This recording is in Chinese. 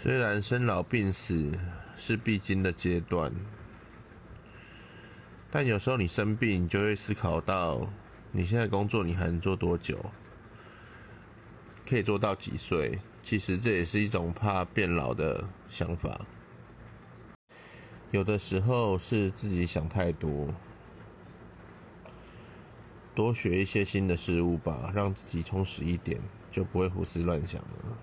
虽然生老病死是必经的阶段，但有时候你生病，你就会思考到你现在工作你还能做多久。可以做到几岁？其实这也是一种怕变老的想法。有的时候是自己想太多，多学一些新的事物吧，让自己充实一点，就不会胡思乱想了。